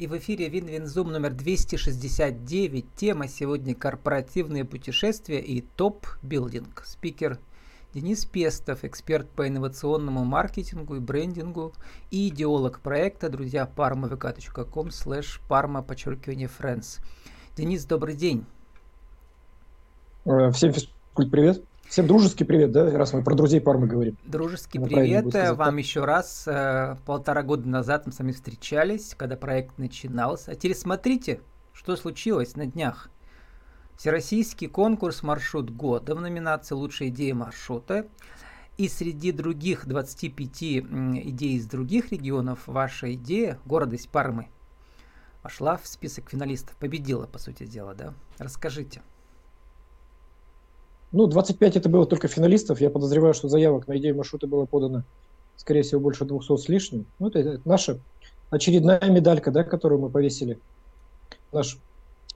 И в эфире Win-Win Zoom номер 269. Тема сегодня корпоративные путешествия и top-building. Спикер Денис Пестов, эксперт по инновационному маркетингу и брендингу и идеолог проекта, друзья, Парма, vk.com slash parma, подчеркивание, friends. Денис, добрый день. Э, всем физкульт привет. Всем дружеский привет, да, раз мы про друзей Пармы говорим. Дружеский ну, привет вам еще раз. Э, полтора года назад мы с вами встречались, когда проект начинался. А теперь смотрите, что случилось на днях. Всероссийский конкурс «Маршрут года» в номинации «Лучшая идея маршрута». И среди других 25 идей из других регионов ваша идея, гордость Пармы, вошла в список финалистов. Победила, по сути дела, да? Расскажите. Ну, 25 это было только финалистов. Я подозреваю, что заявок на идею маршрута было подано, скорее всего, больше 200 с лишним. Ну, это, это наша очередная медалька, да, которую мы повесили. Наш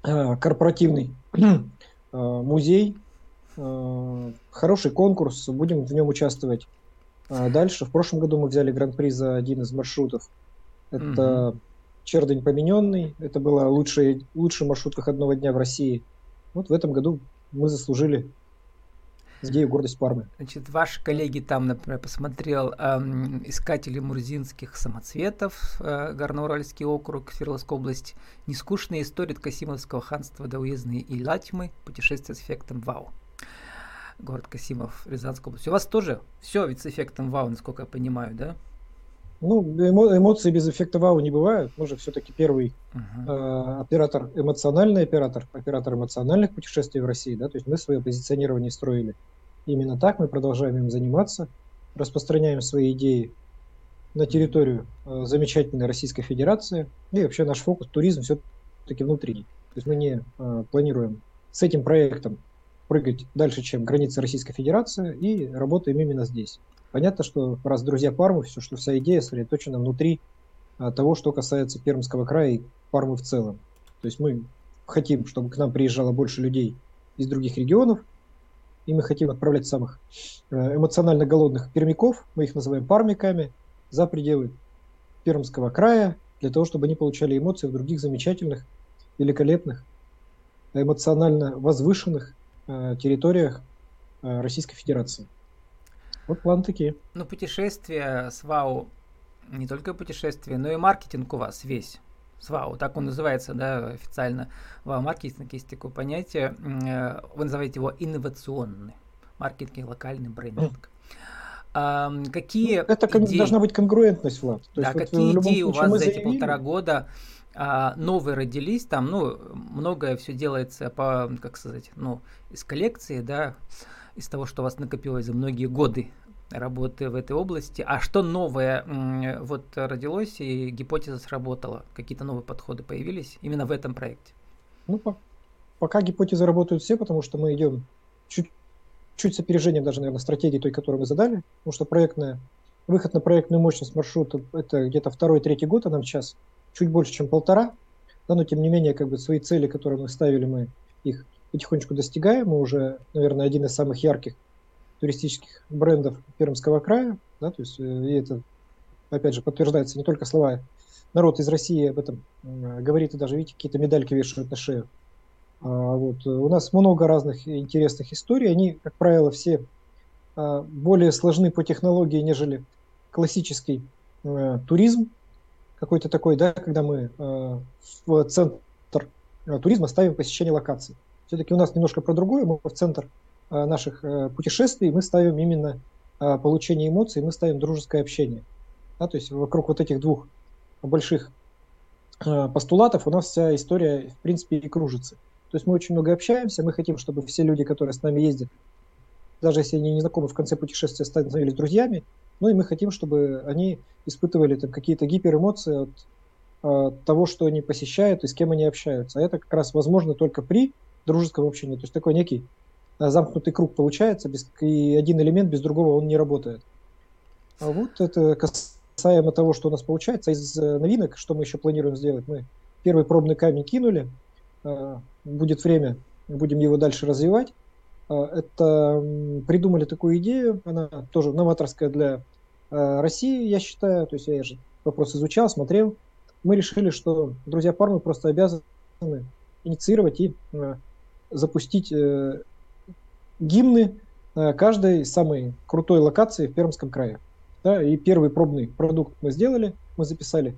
э, корпоративный э, музей. Э, хороший конкурс, будем в нем участвовать э, дальше. В прошлом году мы взяли гран-при за один из маршрутов. Это угу. Чердень помененный. Это было лучший, лучший маршрут выходного дня в России. Вот в этом году мы заслужили идею гордость Пармы. Значит, ваши коллеги там, например, посмотрел эм, искатели мурзинских самоцветов, э, Горно-Уральский округ, Свердловская область, нескучная история от Касимовского ханства до уездной Илатьмы, путешествие с эффектом вау. Город Касимов, Рязанская область. У вас тоже все ведь с эффектом вау, насколько я понимаю, да? Ну, эмо- эмоции без эффекта вау не бывают. Мы же все-таки первый uh-huh. э, оператор, эмоциональный оператор, оператор эмоциональных путешествий в России, да, то есть мы свое позиционирование строили Именно так мы продолжаем им заниматься, распространяем свои идеи на территорию э, замечательной Российской Федерации. И вообще наш фокус туризм все-таки внутри. То есть мы не э, планируем с этим проектом прыгать дальше, чем границы Российской Федерации, и работаем именно здесь. Понятно, что раз друзья Пармы, все, что вся идея сосредоточена внутри а, того, что касается Пермского края и Пармы в целом. То есть мы хотим, чтобы к нам приезжало больше людей из других регионов, и мы хотим отправлять самых э, эмоционально голодных пермяков, мы их называем пармиками, за пределы Пермского края, для того, чтобы они получали эмоции в других замечательных, великолепных, эмоционально возвышенных э, территориях э, Российской Федерации. Вот план такие. Ну, путешествия с ВАУ, не только путешествия, но и маркетинг у вас весь. СВАУ, так он называется, да, официально. ВАУ-маркетинг есть такое понятие. Э, вы называете его инновационный маркетинг, локальный брендинг. А, какие ну, это идеи... должна быть конгруентность, Влад. То да, есть, какие вот идеи у вас за эти полтора года а, новые родились? Там, ну, многое все делается по, как сказать, ну, из коллекции, да, из того, что у вас накопилось за многие годы работы в этой области. А что новое вот родилось и гипотеза сработала? Какие-то новые подходы появились именно в этом проекте? Ну, пока гипотезы работают все, потому что мы идем чуть, чуть с опережением даже, наверное, стратегии той, которую мы задали, потому что проектная, выход на проектную мощность маршрута – это где-то второй-третий год, а нам сейчас чуть больше, чем полтора. Да, но тем не менее, как бы свои цели, которые мы ставили, мы их потихонечку достигаем. Мы уже, наверное, один из самых ярких туристических брендов Пермского края, да, то есть э, и это, опять же, подтверждается не только слова народ из России об этом говорит, и даже, видите, какие-то медальки вешают на шею. А, вот. У нас много разных интересных историй, они, как правило, все а, более сложны по технологии, нежели классический а, туризм, какой-то такой, да, когда мы в центр туризма ставим посещение локаций. Все-таки у нас немножко про другое, мы в центр Э, наших э, путешествий мы ставим именно э, получение эмоций, мы ставим дружеское общение. Да, то есть вокруг вот этих двух больших постулатов у нас вся история, в принципе, и кружится. То есть мы очень много общаемся, мы хотим, чтобы все люди, которые с нами ездят, даже если они не знакомы в конце путешествия, становились друзьями, ну и мы хотим, чтобы они испытывали там какие-то гиперэмоции от, от того, что они посещают и с кем они общаются. А это как раз возможно только при дружеском общении. То есть такой некий Э, замкнутый круг получается, без, и один элемент без другого он не работает. А вот это касаемо того, что у нас получается. Из э, новинок, что мы еще планируем сделать, мы первый пробный камень кинули, э, будет время, будем его дальше развивать. Это придумали такую идею, она тоже новаторская для России, я считаю, то есть я же вопрос изучал, смотрел. мы решили, что друзья Пармы просто обязаны инициировать и запустить э, гимны э, каждой самой крутой локации в Пермском крае. Да, и первый пробный продукт мы сделали, мы записали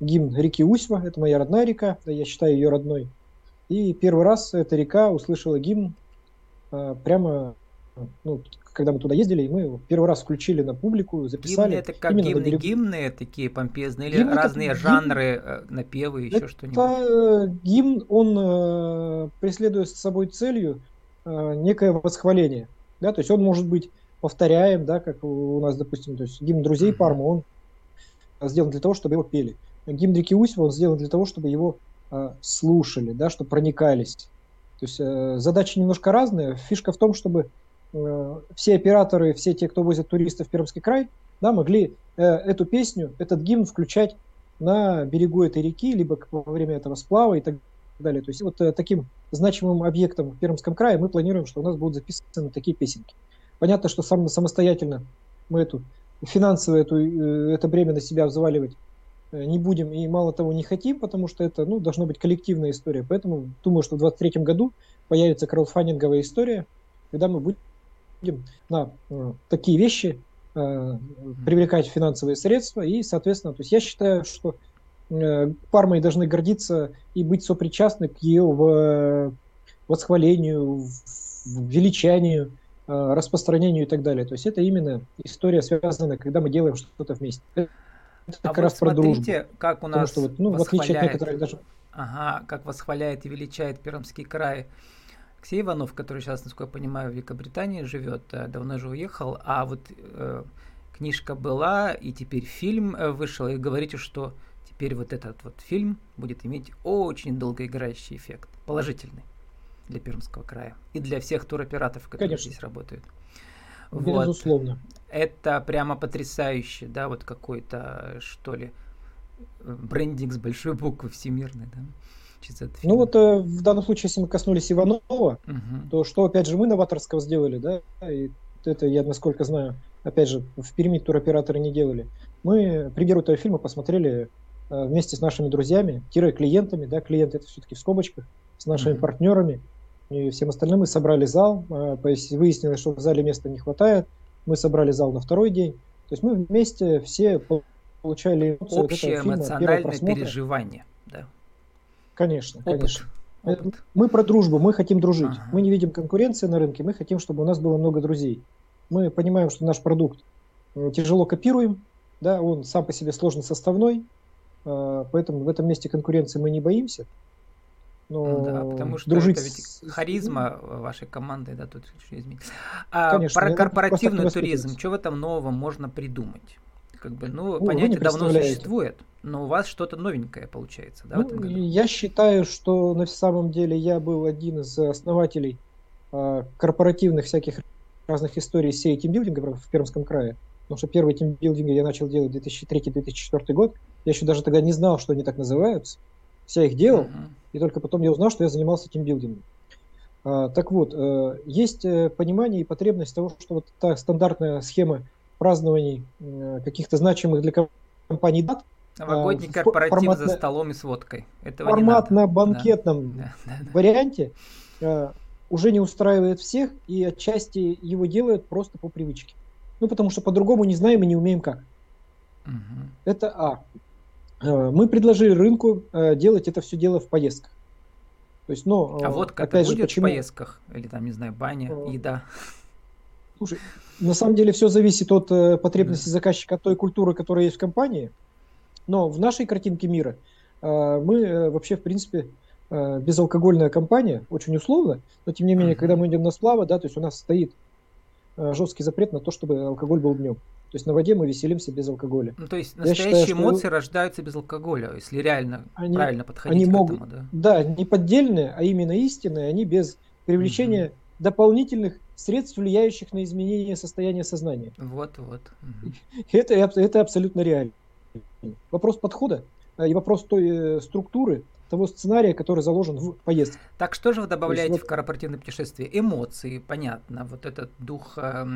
гимн реки Усьва, это моя родная река, я считаю ее родной. И первый раз эта река услышала гимн э, прямо, ну, когда мы туда ездили, и мы первый раз включили на публику, записали. Гимны это как гимны, берегу... гимны такие помпезные, или гимн разные это, жанры, гимн... Э, напевы, еще что-нибудь? Э, гимн, он э, преследует с собой целью некое восхваление. Да, то есть он может быть повторяем, да, как у нас, допустим, то есть гимн друзей Парма, он сделан для того, чтобы его пели. Гимн реки Усьва, он сделан для того, чтобы его э, слушали, да, чтобы проникались. То есть э, задачи немножко разные. Фишка в том, чтобы все операторы, все те, кто возят туристов в Пермский край, да, могли э, эту песню, этот гимн включать на берегу этой реки, либо во время этого сплава и так далее. То есть вот э, таким значимым объектом в Пермском крае мы планируем, что у нас будут записаны такие песенки. Понятно, что сам, самостоятельно мы эту финансовую эту, это бремя на себя взваливать не будем и мало того не хотим, потому что это ну, должна быть коллективная история. Поэтому думаю, что в 2023 году появится краудфандинговая история, когда мы будем на э, такие вещи э, привлекать финансовые средства. И, соответственно, то есть я считаю, что э, Пармой должны гордиться и быть сопричастны к ее в, восхвалению, величанию, распространению и так далее. То есть это именно история связана, когда мы делаем что-то вместе. Это а как раз про дружбу. как у нас Потому что, вот, ну, в отличие от некоторых даже... Ага, как восхваляет и величает Пермский край Алексей Иванов, который сейчас, насколько я понимаю, в Великобритании живет, э, давно же уехал, а вот э, книжка была, и теперь фильм э, вышел, и говорите, что теперь вот этот вот фильм будет иметь очень долгоиграющий эффект, положительный для Пермского края и для всех туроператоров, которые Конечно. здесь работают. Безусловно. Вот. Это прямо потрясающе, да, вот какой-то, что ли, э, брендинг с большой буквы всемирный, да через этот фильм? Ну вот э, в данном случае, если мы коснулись Иванова, угу. то что опять же мы новаторского сделали, да, и это я насколько знаю, опять же, в Перми туроператоры не делали. Мы премьеру этого фильма посмотрели э, вместе с нашими друзьями, клиентами, да, клиенты это все-таки в скобочках, с нашими mm партнерами и всем остальным. Мы собрали зал, э, выяснилось, что в зале места не хватает, мы собрали зал на второй день. То есть мы вместе все получали Общее вот эмоциональное переживание. Конечно, Опыт. конечно. Опыт. Мы про дружбу, мы хотим дружить. Ага. Мы не видим конкуренции на рынке, мы хотим, чтобы у нас было много друзей. Мы понимаем, что наш продукт э, тяжело копируем, да, он сам по себе сложно составной, э, поэтому в этом месте конкуренции мы не боимся. Но да, потому что дружить это ведь харизма вашей команды, да, тут еще изменится. А Конечно, про корпоративный туризм, что в этом нового можно придумать? Как бы, ну, ну понятие давно существует, но у вас что-то новенькое получается, да, ну, в этом году? Я считаю, что на самом деле я был один из основателей э, корпоративных всяких разных историй сей тимбилдинга в Пермском крае. Потому что первый тимбилдинг я начал делать 2003-2004 год. Я еще даже тогда не знал, что они так называются. Я их делал, uh-huh. и только потом я узнал, что я занимался тимбилдингом. А, так вот, э, есть э, понимание и потребность того, что вот та стандартная схема празднований э, каких-то значимых для компании дат. Новогодний корпоратив формат, за столом и с водкой. Этого формат на банкетном да. варианте э, уже не устраивает всех, и отчасти его делают просто по привычке. Ну, потому что по-другому не знаем и не умеем как. Угу. Это А. Э, мы предложили рынку делать это все дело в поездках. То есть, ну, а водка опять же, будет почему... в поездках? Или там, не знаю, баня, еда? Слушай, на самом деле все зависит от э, потребностей заказчика, от той культуры, которая есть в компании. Но в нашей картинке мира э, мы э, вообще, в принципе, э, безалкогольная компания, очень условно, но тем не менее, когда мы идем на сплавы, да, то есть у нас стоит э, жесткий запрет на то, чтобы алкоголь был днем. То есть на воде мы веселимся без алкоголя. Ну, то есть настоящие считаю, эмоции что... рождаются без алкоголя, если реально они, правильно подходить они к могут, этому, да? Да, не поддельные, а именно истинные, они без привлечения угу. Дополнительных средств, влияющих на изменение состояния сознания. Вот, вот. Это, это абсолютно реально. Вопрос подхода э, и вопрос той э, структуры, того сценария, который заложен в поездке. Так что же вы добавляете есть, в корпоративное путешествие? Эмоции, понятно. Вот этот дух, э,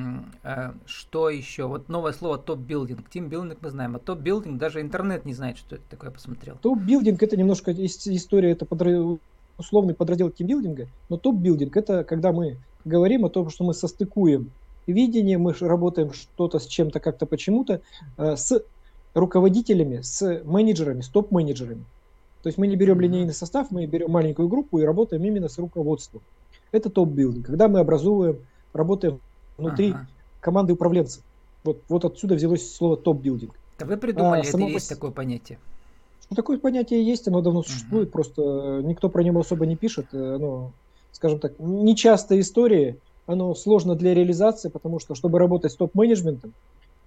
э, что еще? Вот новое слово top-building. Тим-билдинг мы знаем, а top-building даже интернет не знает, что это такое, я посмотрел. Top-building это немножко история, это подра... условный подраздел тим-билдинга, но top-building это когда мы говорим о том, что мы состыкуем видение, мы работаем что-то с чем-то как-то почему-то, э, с руководителями, с менеджерами, с топ-менеджерами. То есть мы не берем линейный состав, мы берем маленькую группу и работаем именно с руководством. Это top-building, когда мы образуем, работаем внутри ага. команды управленцев. Вот, вот отсюда взялось слово top-building. Да вы придумали, а, это само... есть такое понятие? Ну, такое понятие есть, оно давно существует, э просто никто про него особо не пишет. Э, оно, скажем так, нечастая история, оно сложно для реализации, потому что, чтобы работать с топ-менеджментом,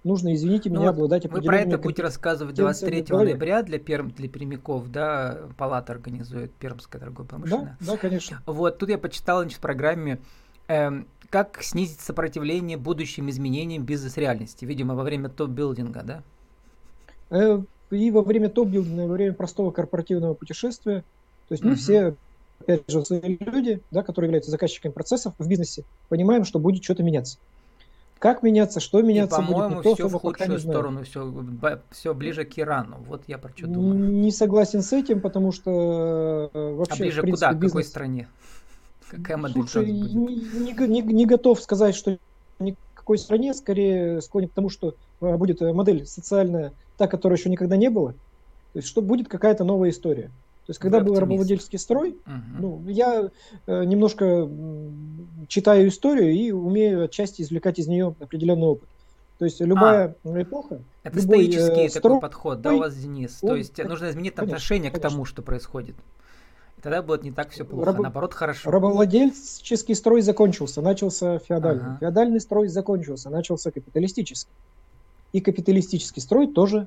нужно, извините ну, меня, обладать определенными... Вы про это будете рассказывать 23 ноября для, перм, для пермяков, да, палата организует Пермская торговая промышленная. Да, да, конечно. Вот, тут я почитал значит, в программе, э, как снизить сопротивление будущим изменениям бизнес-реальности, видимо, во время топ-билдинга, да? И во время топ-билдинга, и во время простого корпоративного путешествия, то есть мы угу. все опять же, люди, да, которые являются заказчиками процессов в бизнесе, понимаем, что будет что-то меняться. Как меняться, что меняться и, будет, все в худшую сторону, все, все ближе к Ирану. Вот я про что думаю. Не согласен с этим, потому что э, вообще... А ближе принципе, куда? Бизнес... К какой стране? Какая модель Слушай, будет? Не, не, не готов сказать, что какой стране, скорее склонен к тому, что э, будет э, модель социальная, та, которой еще никогда не было. То есть, что будет какая-то новая история. То есть, когда был рабовладельческий строй, угу. ну, я э, немножко читаю историю и умею отчасти извлекать из нее определенный опыт. То есть любая а, эпоха. Это любой, стоический э, такой подход, да, у вас, Денис? Он, То есть он, нужно изменить конечно, отношение конечно. к тому, что происходит. И тогда будет не так все плохо, Раб... наоборот, хорошо. Рабовладельческий строй закончился, начался феодальный. Ага. Феодальный строй закончился, начался капиталистический. И капиталистический строй тоже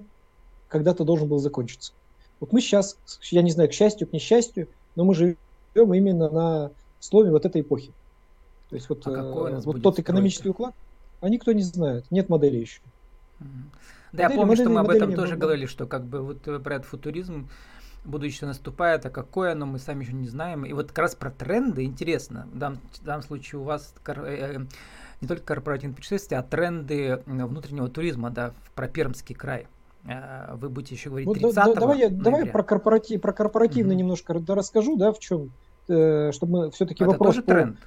когда-то должен был закончиться. Вот мы сейчас, я не знаю, к счастью, к несчастью, но мы живем именно на слове вот этой эпохи. То есть вот, а э, вот тот экономический уклад, а никто не знает, нет модели еще. Да, модели, я помню, модели, что мы об этом тоже говорили, что как бы вот э, про этот футуризм будущее наступает, а какое оно, мы сами еще не знаем. И вот как раз про тренды интересно. В данном, в данном случае у вас э, э, не только корпоративные путешествия, а тренды внутреннего туризма, да, про Пермский край. Э, вы будете еще говорить 30 да, давай, я, давай про, корпоратив, про корпоративно mm-hmm. немножко расскажу, да, в чем, э, чтобы мы все-таки это вопрос... тоже по, тренд?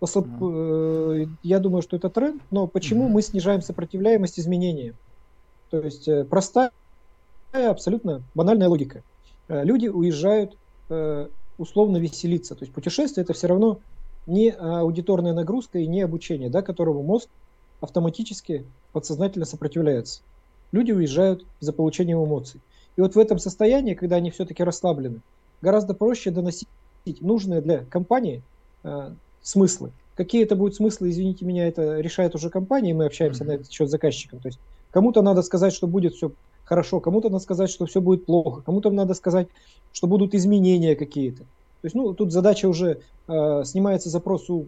По, mm-hmm. э, я думаю, что это тренд, но почему mm-hmm. мы снижаем сопротивляемость изменениям? То есть э, простая, абсолютно банальная логика. Э, люди уезжают э, условно веселиться. То есть путешествие это все равно не аудиторная нагрузка и не обучение, да, которому мозг автоматически подсознательно сопротивляется люди уезжают за получением эмоций. И вот в этом состоянии, когда они все-таки расслаблены, гораздо проще доносить нужные для компании э, смыслы. Какие это будут смыслы, извините меня, это решает уже компания, и мы общаемся mm-hmm. на этот счет с заказчиком. То есть кому-то надо сказать, что будет все хорошо, кому-то надо сказать, что все будет плохо, кому-то надо сказать, что будут изменения какие-то. То есть, ну, тут задача уже э, снимается запрос у э,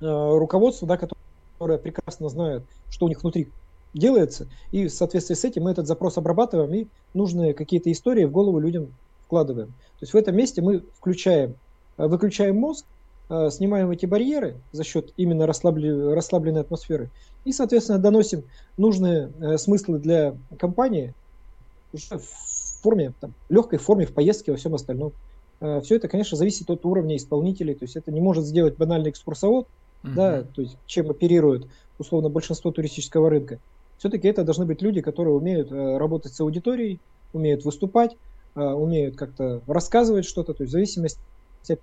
руководства, да, которое прекрасно знает, что у них внутри делается, и в соответствии с этим мы этот запрос обрабатываем и нужные какие-то истории в голову людям вкладываем. То есть в этом месте мы включаем, э, выключаем мозг, э, снимаем эти барьеры за счет именно расслабленной, расслабленной атмосферы и, соответственно, доносим нужные э, смыслы для компании уже в форме, там, легкой форме, в поездке, во всем остальном. Все это, конечно, зависит от уровня исполнителей, то есть это не может сделать банальный экскурсовод, mm-hmm. да, то есть чем оперирует условно большинство туристического рынка все-таки это должны быть люди, которые умеют э, работать с аудиторией, умеют выступать, э, умеют как-то рассказывать что-то, то есть в зависимости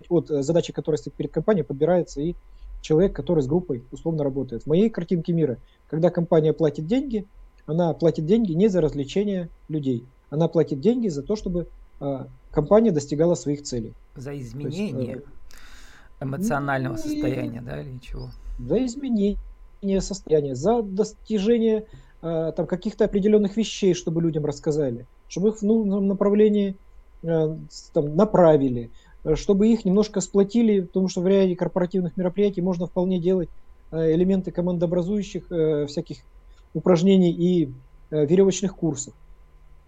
от э, задачи, которая стоит перед компанией, подбирается и человек, который с группой условно работает. В моей картинке мира, когда компания платит деньги, она платит деньги не за развлечение людей, она платит деньги за то, чтобы компания достигала своих целей. За изменение есть, эмоционального ну, состояния, да, или чего? За изменение состояния, за достижение Э, там, каких-то определенных вещей, чтобы людям рассказали, чтобы их в нужном направлении э, там, направили, э, чтобы их немножко сплотили, потому что в ряде корпоративных мероприятий можно вполне делать элементы командообразующих всяких упражнений и веревочных курсов.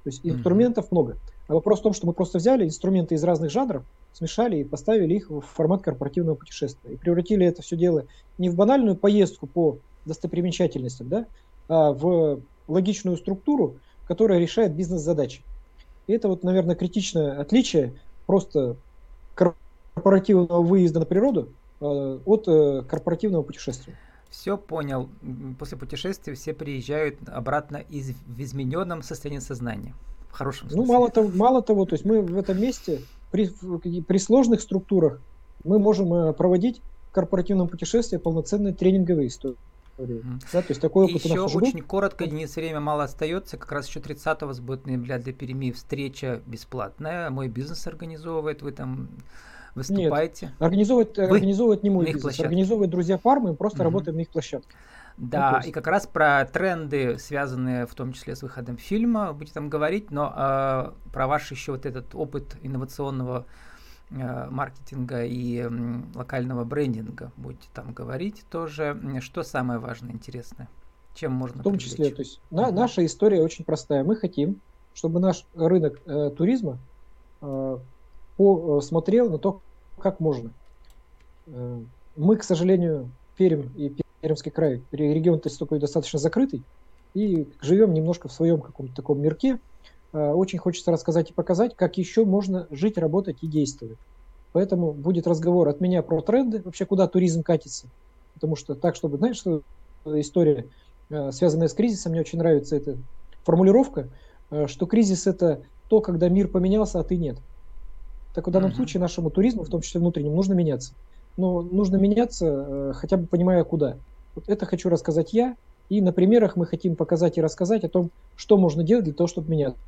То есть инструментов mm-hmm. много. А вопрос в том, что мы просто взяли инструменты из разных жанров, смешали и поставили их в формат корпоративного путешествия. И превратили это все дело не в банальную поездку по достопримечательностям, да, а в логичную структуру, которая решает бизнес-задачи. И это вот, наверное, критичное отличие просто корпоративного выезда на природу э, от э, корпоративного путешествия. Все понял. После путешествия все приезжают обратно из, в измененном состоянии сознания. В хорошем смысле. Ну, мало того, мало того, то есть мы в этом месте при, при сложных структурах мы можем э, проводить в корпоративном путешествии полноценные тренинговые истории. Mm. Да, то есть такой опыт еще у нас очень был. коротко, Денис, время мало остается. Как раз еще 30 вас будет ноября для Перми встреча бесплатная. Мой бизнес организовывает, вы там выступаете. Нет, организовывать, Вы организовывать не мой бизнес, площадке. организовывать друзья фармы, мы просто угу. работаем на их площадке. Да, ну, и как раз про тренды, связанные в том числе с выходом фильма, будете там говорить, но э, про ваш еще вот этот опыт инновационного маркетинга и э, локального брендинга будете там говорить тоже. Что самое важное, интересное? Чем можно В том привлечь? числе, то есть на, наша история очень простая. Мы хотим, чтобы наш рынок э, туризма э, посмотрел на то, как можно. Э, мы, к сожалению, Пермь и Пермский край, регион то есть такой достаточно закрытый, и живем немножко в своем каком-то таком мирке. Э, очень хочется рассказать и показать, как еще можно жить, работать и действовать. Поэтому будет разговор от меня про тренды, вообще куда туризм катится. Потому что так, чтобы, знаешь, что история, э, связанная с кризисом, мне очень нравится эта формулировка, что кризис это то, когда мир поменялся, а ты нет. Так в данном mm-hmm. случае нашему туризму, в том числе внутреннему, нужно меняться. Но нужно меняться, э, хотя бы понимая куда. Вот это хочу рассказать я. И на примерах мы хотим показать и рассказать о том, что можно делать для того, чтобы меняться.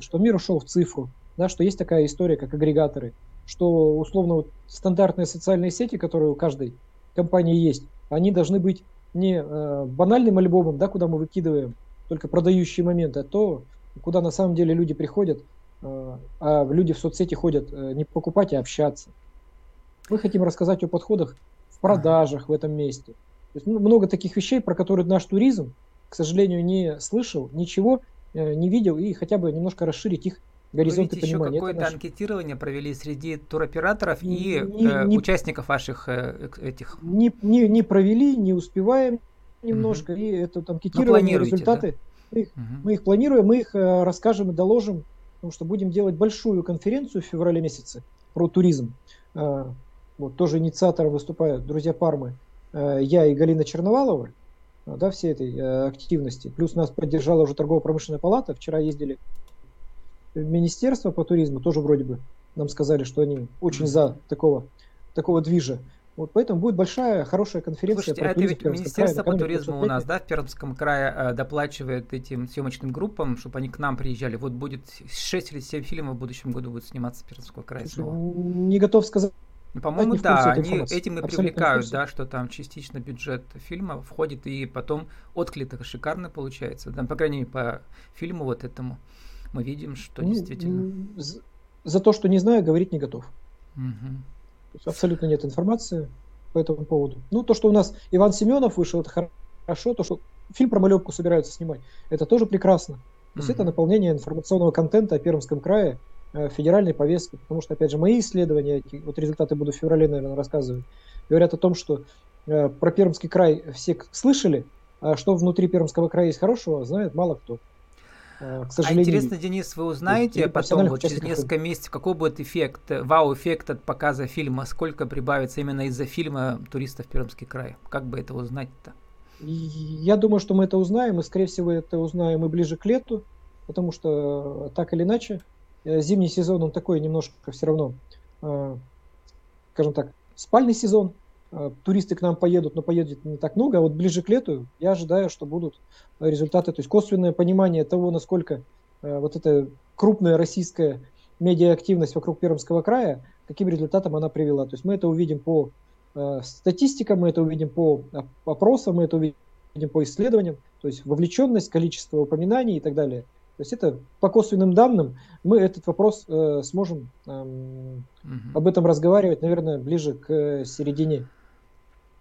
Что мир ушел в цифру, да, что есть такая история, как агрегаторы, что условно вот, стандартные социальные сети, которые у каждой компании есть, они должны быть не э, банальным альбомом, да, куда мы выкидываем только продающие моменты, а то, куда на самом деле люди приходят Э, а люди в соцсети ходят э, не покупать, а общаться. Мы хотим рассказать о подходах в продажах в этом месте. То есть, ну, много таких вещей, про которые наш туризм, к сожалению, не слышал, ничего не видел, и хотя бы немножко расширить их горизонты Вы понимания. еще какое-то наш... анкетирование провели среди туроператоров и не, э, не, участников ваших э, этих? Не, не, не провели, не успеваем немножко, угу. и это анкетирование, результаты, да? мы, их, угу. мы их планируем, мы их э, расскажем и доложим потому что будем делать большую конференцию в феврале месяце про туризм. А, вот, тоже инициатором выступают друзья Пармы, а, я и Галина Черновалова, да, всей этой активности. Плюс нас поддержала уже торгово-промышленная палата. Вчера ездили в Министерство по туризму, тоже вроде бы нам сказали, что они очень за такого, такого движа. Вот поэтому будет большая, хорошая конференция. Слушайте, а это ведь Министерство по туризму у нас, да, в Пермском крае э, доплачивает этим съемочным группам, чтобы они к нам приезжали. Вот будет 6 или 7 фильмов в будущем году будет сниматься в Пермском крае снова. Не готов сказать. Ну, по-моему, да, они этим и привлекают, да, что там частично бюджет фильма входит, и потом отклик шикарно получается. Там, по крайней мере, по фильму вот этому мы видим, что ну, действительно... За то, что не знаю, говорить не готов. Угу абсолютно нет информации по этому поводу. Ну, то, что у нас Иван Семенов вышел, это хорошо. То, что фильм про Малевку собираются снимать, это тоже прекрасно. То есть mm-hmm. это наполнение информационного контента о Пермском крае, федеральной повестки. Потому что, опять же, мои исследования, вот результаты буду в феврале, наверное, рассказывать, говорят о том, что э, про Пермский край все слышали, а что внутри Пермского края есть хорошего, знает мало кто. Э, к сожалению. А интересно, Денис, вы узнаете потом, вот через несколько месяцев, какой будет эффект, вау-эффект от показа фильма, сколько прибавится именно из-за фильма туристов в Пермский край? Как бы это узнать-то? Я думаю, что мы это узнаем, и, скорее всего, это узнаем и ближе к лету, потому что, так или иначе, э, зимний сезон, он такой немножко все равно, э, скажем так, спальный сезон, Э, туристы к нам поедут, но поедет не так много, а вот ближе к лету я ожидаю, что будут результаты, то есть косвенное понимание того, насколько э, вот эта крупная российская медиаактивность вокруг Пермского края, каким результатом она привела. То есть мы это увидим по э, статистикам, мы это увидим по опросам, мы это увидим по исследованиям, то есть вовлеченность, количество упоминаний и так далее. То есть это по косвенным данным мы этот вопрос э, сможем э, угу. об этом разговаривать, наверное, ближе к середине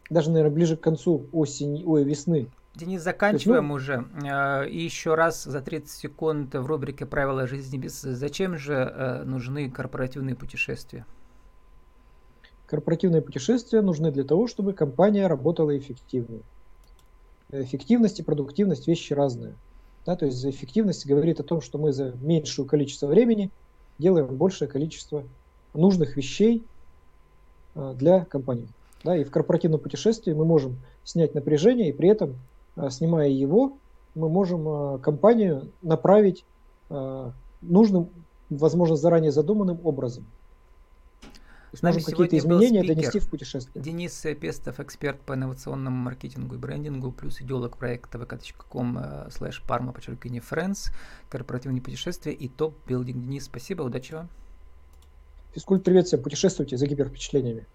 даже, наверное, ближе к концу осени, ой, весны Денис, заканчиваем есть, ну, уже. Э, и еще раз за 30 секунд в рубрике «Правила жизни без». Зачем же э, нужны корпоративные путешествия? Корпоративные путешествия нужны для того, чтобы компания работала эффективнее. Эффективность и продуктивность – вещи разные. Да, то есть эффективность говорит о том, что мы за меньшее количество времени делаем большее количество нужных вещей э, для компании. Да, и в корпоративном путешествии мы можем снять напряжение, и при этом, э, снимая его, мы можем э, компанию направить нужным, возможно, заранее задуманным образом. С нами какие-то изменения спикер, донести в путешествие. Денис Пестов, эксперт по инновационному маркетингу и брендингу, плюс идеолог проекта vk.com slash parma, подчеркивание friends, корпоративные путешествия и топ-билдинг. Денис, спасибо, удачи вам. Физкульт, привет всем, путешествуйте за гипервпечатлениями.